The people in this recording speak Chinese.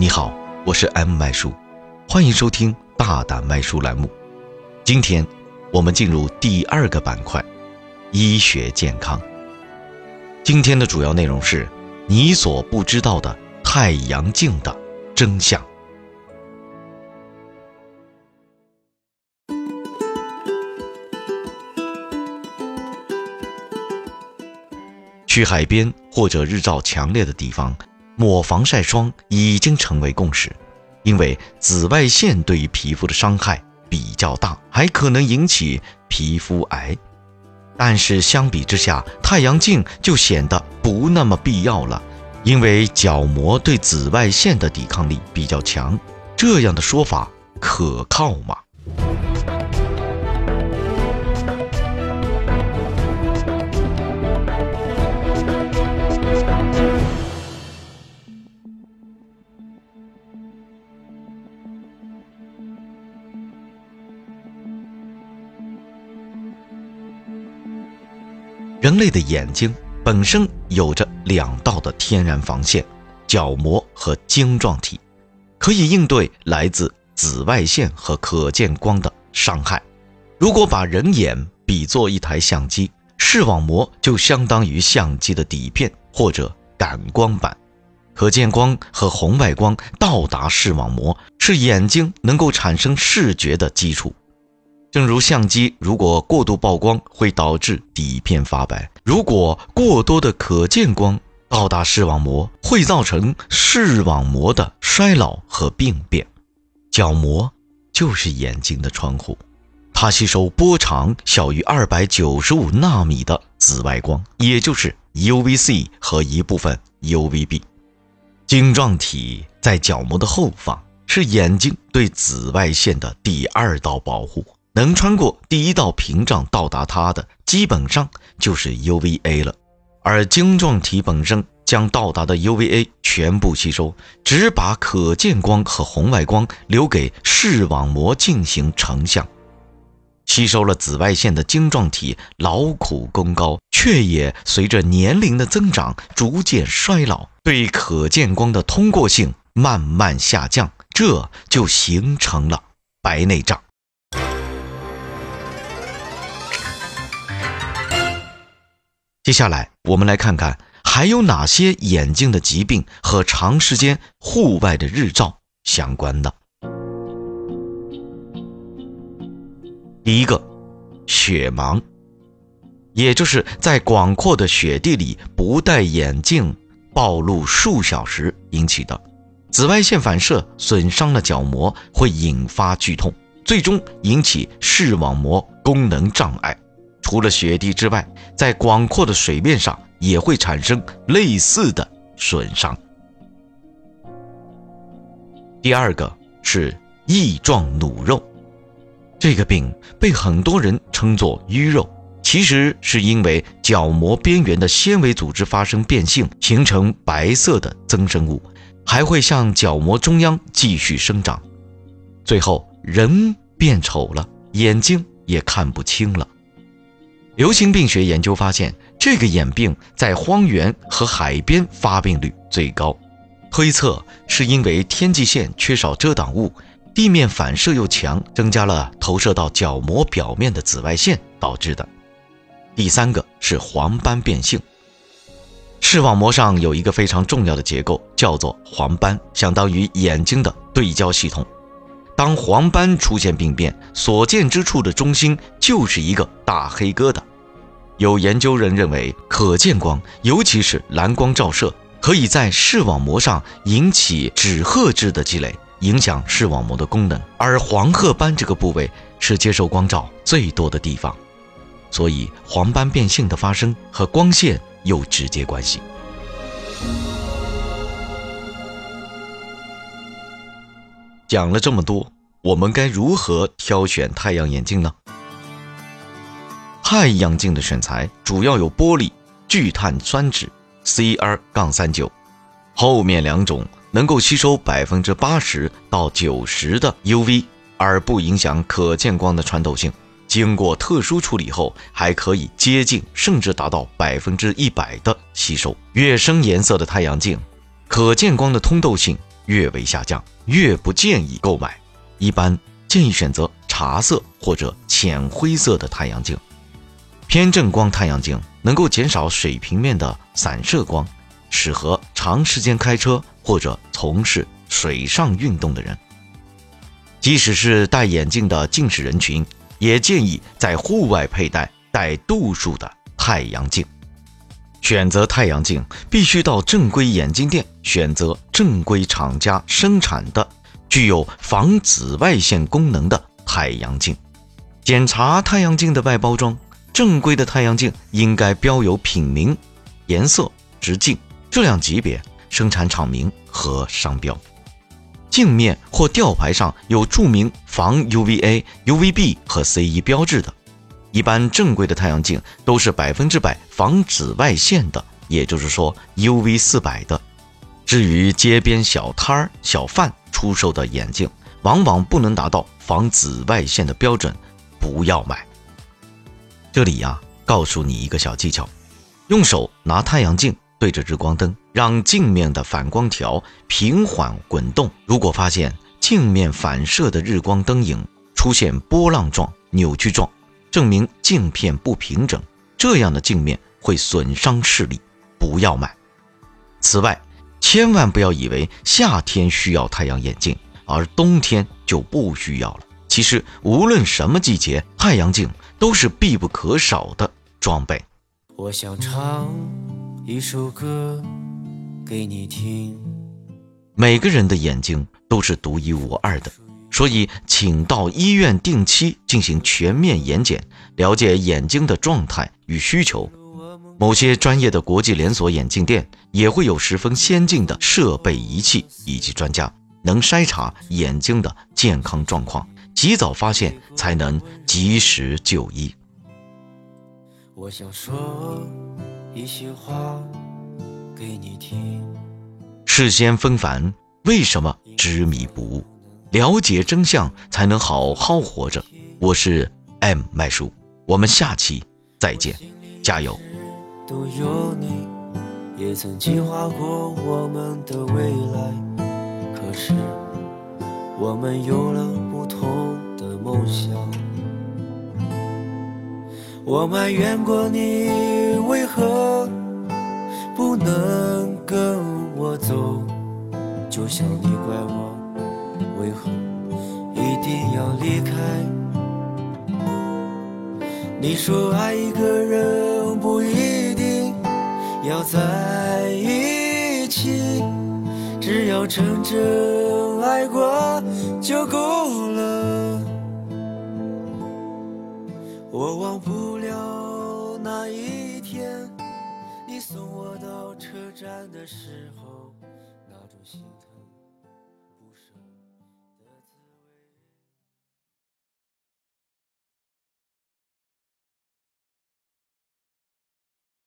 你好，我是 M 麦叔，欢迎收听大胆麦叔栏目。今天我们进入第二个板块——医学健康。今天的主要内容是你所不知道的太阳镜的真相。去海边或者日照强烈的地方。抹防晒霜已经成为共识，因为紫外线对于皮肤的伤害比较大，还可能引起皮肤癌。但是相比之下，太阳镜就显得不那么必要了，因为角膜对紫外线的抵抗力比较强。这样的说法可靠吗？类的眼睛本身有着两道的天然防线，角膜和晶状体，可以应对来自紫外线和可见光的伤害。如果把人眼比作一台相机，视网膜就相当于相机的底片或者感光板，可见光和红外光到达视网膜，是眼睛能够产生视觉的基础。正如相机如果过度曝光会导致底片发白，如果过多的可见光到达视网膜，会造成视网膜的衰老和病变。角膜就是眼睛的窗户，它吸收波长小于二百九十五纳米的紫外光，也就是 UVC 和一部分 UVB。晶状体在角膜的后方，是眼睛对紫外线的第二道保护。能穿过第一道屏障到达它的，基本上就是 UVA 了。而晶状体本身将到达的 UVA 全部吸收，只把可见光和红外光留给视网膜进行成像。吸收了紫外线的晶状体劳苦功高，却也随着年龄的增长逐渐衰老，对可见光的通过性慢慢下降，这就形成了白内障。接下来，我们来看看还有哪些眼睛的疾病和长时间户外的日照相关的。第一个，雪盲，也就是在广阔的雪地里不戴眼镜暴露数小时引起的。紫外线反射损伤了角膜，会引发剧痛，最终引起视网膜功能障碍。除了雪地之外，在广阔的水面上也会产生类似的损伤。第二个是翼状弩肉，这个病被很多人称作淤肉，其实是因为角膜边缘的纤维组织发生变性，形成白色的增生物，还会向角膜中央继续生长，最后人变丑了，眼睛也看不清了。流行病学研究发现，这个眼病在荒原和海边发病率最高，推测是因为天际线缺少遮挡物，地面反射又强，增加了投射到角膜表面的紫外线导致的。第三个是黄斑变性，视网膜上有一个非常重要的结构，叫做黄斑，相当于眼睛的对焦系统。当黄斑出现病变，所见之处的中心就是一个大黑疙瘩。有研究人认为，可见光，尤其是蓝光照射，可以在视网膜上引起脂褐质的积累，影响视网膜的功能。而黄褐斑这个部位是接受光照最多的地方，所以黄斑变性的发生和光线有直接关系。讲了这么多，我们该如何挑选太阳眼镜呢？太阳镜的选材主要有玻璃、聚碳酸酯 （Cr- 杠三九），后面两种能够吸收百分之八十到九十的 UV，而不影响可见光的穿透性。经过特殊处理后，还可以接近甚至达到百分之一百的吸收。越深颜色的太阳镜，可见光的通透性。越为下降，越不建议购买。一般建议选择茶色或者浅灰色的太阳镜。偏正光太阳镜能够减少水平面的散射光，适合长时间开车或者从事水上运动的人。即使是戴眼镜的近视人群，也建议在户外佩戴带度数的太阳镜。选择太阳镜必须到正规眼镜店选择正规厂家生产的、具有防紫外线功能的太阳镜。检查太阳镜的外包装，正规的太阳镜应该标有品名、颜色、直径、质量级别、生产厂名和商标。镜面或吊牌上有注明防 UVA、UVB 和 CE 标志的。一般正规的太阳镜都是百分之百防紫外线的，也就是说 UV 四百的。至于街边小摊儿、小贩出售的眼镜，往往不能达到防紫外线的标准，不要买。这里呀，告诉你一个小技巧：用手拿太阳镜对着日光灯，让镜面的反光条平缓滚动。如果发现镜面反射的日光灯影出现波浪状、扭曲状，证明镜片不平整，这样的镜面会损伤视力，不要买。此外，千万不要以为夏天需要太阳眼镜，而冬天就不需要了。其实，无论什么季节，太阳镜都是必不可少的装备。我想唱一首歌给你听。每个人的眼睛都是独一无二的。所以，请到医院定期进行全面眼检，了解眼睛的状态与需求。某些专业的国际连锁眼镜店也会有十分先进的设备、仪器以及专家，能筛查眼睛的健康状况，及早发现，才能及时就医。我想说一些话给你听。事先纷繁，为什么执迷不悟？了解真相，才能好好活着。我是 M 麦叔，我们下期再见，加油！都有你，也曾计划过我们的未来，可是我们有了不同的梦想。我埋怨过你，为何不能跟我走？就像你怪我。为何一定要离开？你说爱一个人不一定要在一起，只要真正爱过就够我忘不了那一天，你送我到车站的时候，那种心疼。